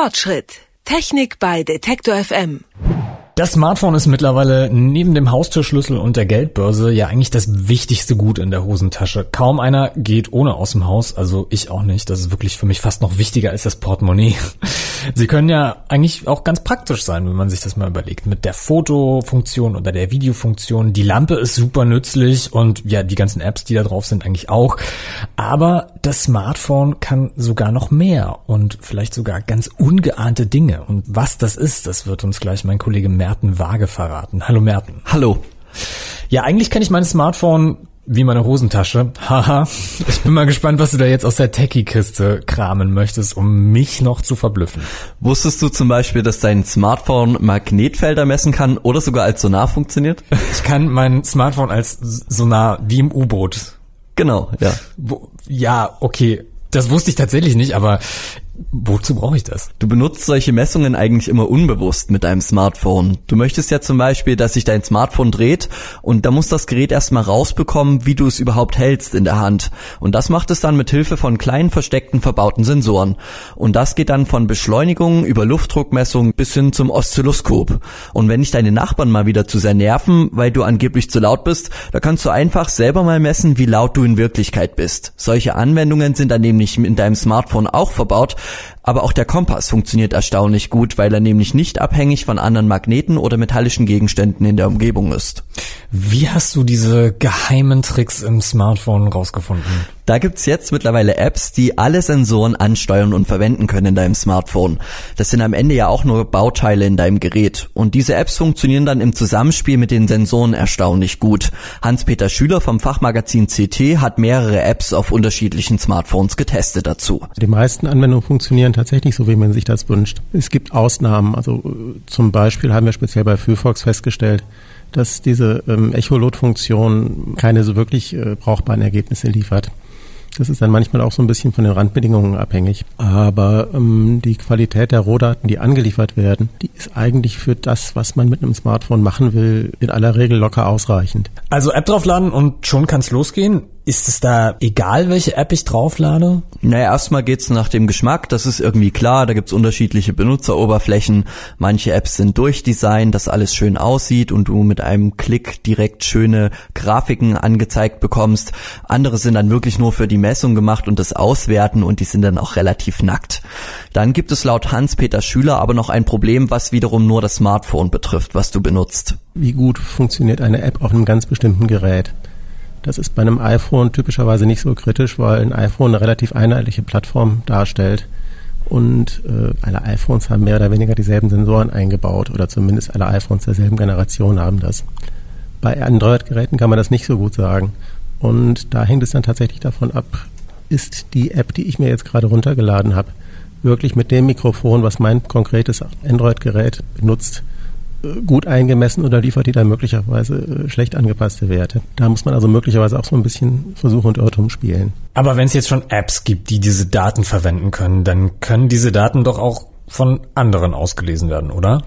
Fortschritt. Technik bei Detektor FM. Das Smartphone ist mittlerweile neben dem Haustürschlüssel und der Geldbörse ja eigentlich das wichtigste Gut in der Hosentasche. Kaum einer geht ohne aus dem Haus, also ich auch nicht. Das ist wirklich für mich fast noch wichtiger als das Portemonnaie. Sie können ja eigentlich auch ganz praktisch sein, wenn man sich das mal überlegt. Mit der Fotofunktion oder der Videofunktion. Die Lampe ist super nützlich und ja, die ganzen Apps, die da drauf sind, eigentlich auch. Aber das Smartphone kann sogar noch mehr und vielleicht sogar ganz ungeahnte Dinge. Und was das ist, das wird uns gleich mein Kollege Merten Waage verraten. Hallo Merten. Hallo. Ja, eigentlich kenne ich mein Smartphone wie meine Hosentasche. Haha. ich bin mal gespannt, was du da jetzt aus der Techie-Kiste kramen möchtest, um mich noch zu verblüffen. Wusstest du zum Beispiel, dass dein Smartphone Magnetfelder messen kann oder sogar als Sonar funktioniert? Ich kann mein Smartphone als Sonar wie im U-Boot. Genau, ja. Ja, okay. Das wusste ich tatsächlich nicht, aber Wozu brauche ich das? Du benutzt solche Messungen eigentlich immer unbewusst mit deinem Smartphone. Du möchtest ja zum Beispiel, dass sich dein Smartphone dreht und da muss das Gerät erstmal rausbekommen, wie du es überhaupt hältst in der Hand. Und das macht es dann mit Hilfe von kleinen versteckten verbauten Sensoren. Und das geht dann von Beschleunigung über Luftdruckmessung bis hin zum Oszilloskop. Und wenn dich deine Nachbarn mal wieder zu sehr nerven, weil du angeblich zu laut bist, da kannst du einfach selber mal messen, wie laut du in Wirklichkeit bist. Solche Anwendungen sind dann nämlich in deinem Smartphone auch verbaut aber auch der Kompass funktioniert erstaunlich gut, weil er nämlich nicht abhängig von anderen Magneten oder metallischen Gegenständen in der Umgebung ist. Wie hast du diese geheimen Tricks im Smartphone rausgefunden? Da gibt's jetzt mittlerweile Apps, die alle Sensoren ansteuern und verwenden können in deinem Smartphone. Das sind am Ende ja auch nur Bauteile in deinem Gerät. Und diese Apps funktionieren dann im Zusammenspiel mit den Sensoren erstaunlich gut. Hans-Peter Schüler vom Fachmagazin CT hat mehrere Apps auf unterschiedlichen Smartphones getestet dazu. Die meisten Anwendungen funktionieren tatsächlich so, wie man sich das wünscht. Es gibt Ausnahmen. Also äh, zum Beispiel haben wir speziell bei Phyphox festgestellt, dass diese ähm, Echolot-Funktion keine so wirklich äh, brauchbaren Ergebnisse liefert. Das ist dann manchmal auch so ein bisschen von den Randbedingungen abhängig. Aber ähm, die Qualität der Rohdaten, die angeliefert werden, die ist eigentlich für das, was man mit einem Smartphone machen will, in aller Regel locker ausreichend. Also App draufladen und schon kann's losgehen. Ist es da egal, welche App ich drauflade? Naja, erstmal geht's nach dem Geschmack, das ist irgendwie klar, da gibt's unterschiedliche Benutzeroberflächen. Manche Apps sind durchdesignt, dass alles schön aussieht und du mit einem Klick direkt schöne Grafiken angezeigt bekommst. Andere sind dann wirklich nur für die Messung gemacht und das Auswerten und die sind dann auch relativ nackt. Dann gibt es laut Hans-Peter Schüler aber noch ein Problem, was wiederum nur das Smartphone betrifft, was du benutzt. Wie gut funktioniert eine App auf einem ganz bestimmten Gerät? Das ist bei einem iPhone typischerweise nicht so kritisch, weil ein iPhone eine relativ einheitliche Plattform darstellt. Und äh, alle iPhones haben mehr oder weniger dieselben Sensoren eingebaut oder zumindest alle iPhones derselben Generation haben das. Bei Android-Geräten kann man das nicht so gut sagen. Und da hängt es dann tatsächlich davon ab, ist die App, die ich mir jetzt gerade runtergeladen habe, wirklich mit dem Mikrofon, was mein konkretes Android-Gerät benutzt, gut eingemessen oder liefert die dann möglicherweise äh, schlecht angepasste Werte. Da muss man also möglicherweise auch so ein bisschen Versuch und Irrtum spielen. Aber wenn es jetzt schon Apps gibt, die diese Daten verwenden können, dann können diese Daten doch auch von anderen ausgelesen werden, oder?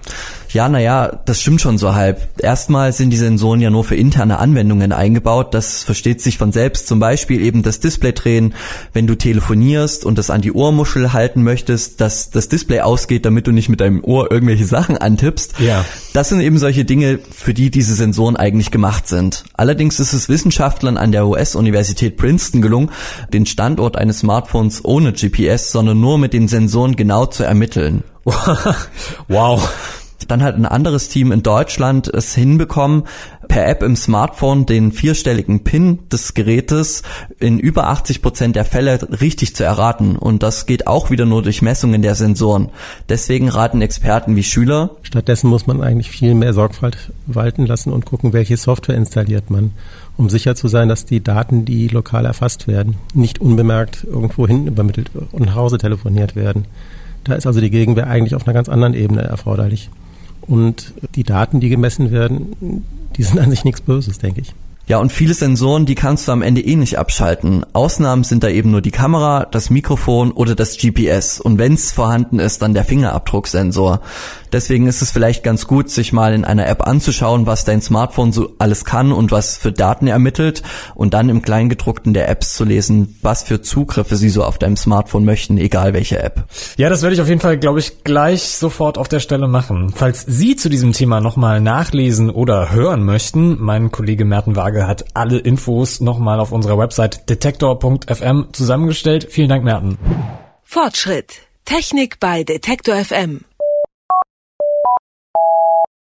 Ja, naja, das stimmt schon so halb. Erstmal sind die Sensoren ja nur für interne Anwendungen eingebaut. Das versteht sich von selbst. Zum Beispiel eben das Display drehen, wenn du telefonierst und das an die Ohrmuschel halten möchtest, dass das Display ausgeht, damit du nicht mit deinem Ohr irgendwelche Sachen antippst. Ja. Das sind eben solche Dinge, für die diese Sensoren eigentlich gemacht sind. Allerdings ist es Wissenschaftlern an der US-Universität Princeton gelungen, den Standort eines Smartphones ohne GPS, sondern nur mit den Sensoren genau zu ermitteln. wow dann hat ein anderes Team in Deutschland es hinbekommen, per App im Smartphone den vierstelligen PIN des Gerätes in über 80 Prozent der Fälle richtig zu erraten. Und das geht auch wieder nur durch Messungen der Sensoren. Deswegen raten Experten wie Schüler. Stattdessen muss man eigentlich viel mehr Sorgfalt walten lassen und gucken, welche Software installiert man, um sicher zu sein, dass die Daten, die lokal erfasst werden, nicht unbemerkt irgendwo hin übermittelt und nach Hause telefoniert werden. Da ist also die Gegenwehr eigentlich auf einer ganz anderen Ebene erforderlich. Und die Daten, die gemessen werden, die sind an sich nichts Böses, denke ich. Ja, und viele Sensoren, die kannst du am Ende eh nicht abschalten. Ausnahmen sind da eben nur die Kamera, das Mikrofon oder das GPS. Und wenn es vorhanden ist, dann der Fingerabdrucksensor. Deswegen ist es vielleicht ganz gut, sich mal in einer App anzuschauen, was dein Smartphone so alles kann und was für Daten ermittelt und dann im Kleingedruckten der Apps zu lesen, was für Zugriffe sie so auf deinem Smartphone möchten, egal welche App. Ja, das werde ich auf jeden Fall, glaube ich, gleich sofort auf der Stelle machen. Falls Sie zu diesem Thema nochmal nachlesen oder hören möchten, mein Kollege Merten Waage hat alle Infos nochmal auf unserer Website detektor.fm zusammengestellt. Vielen Dank, Merten. Fortschritt. Technik bei Detektor FM.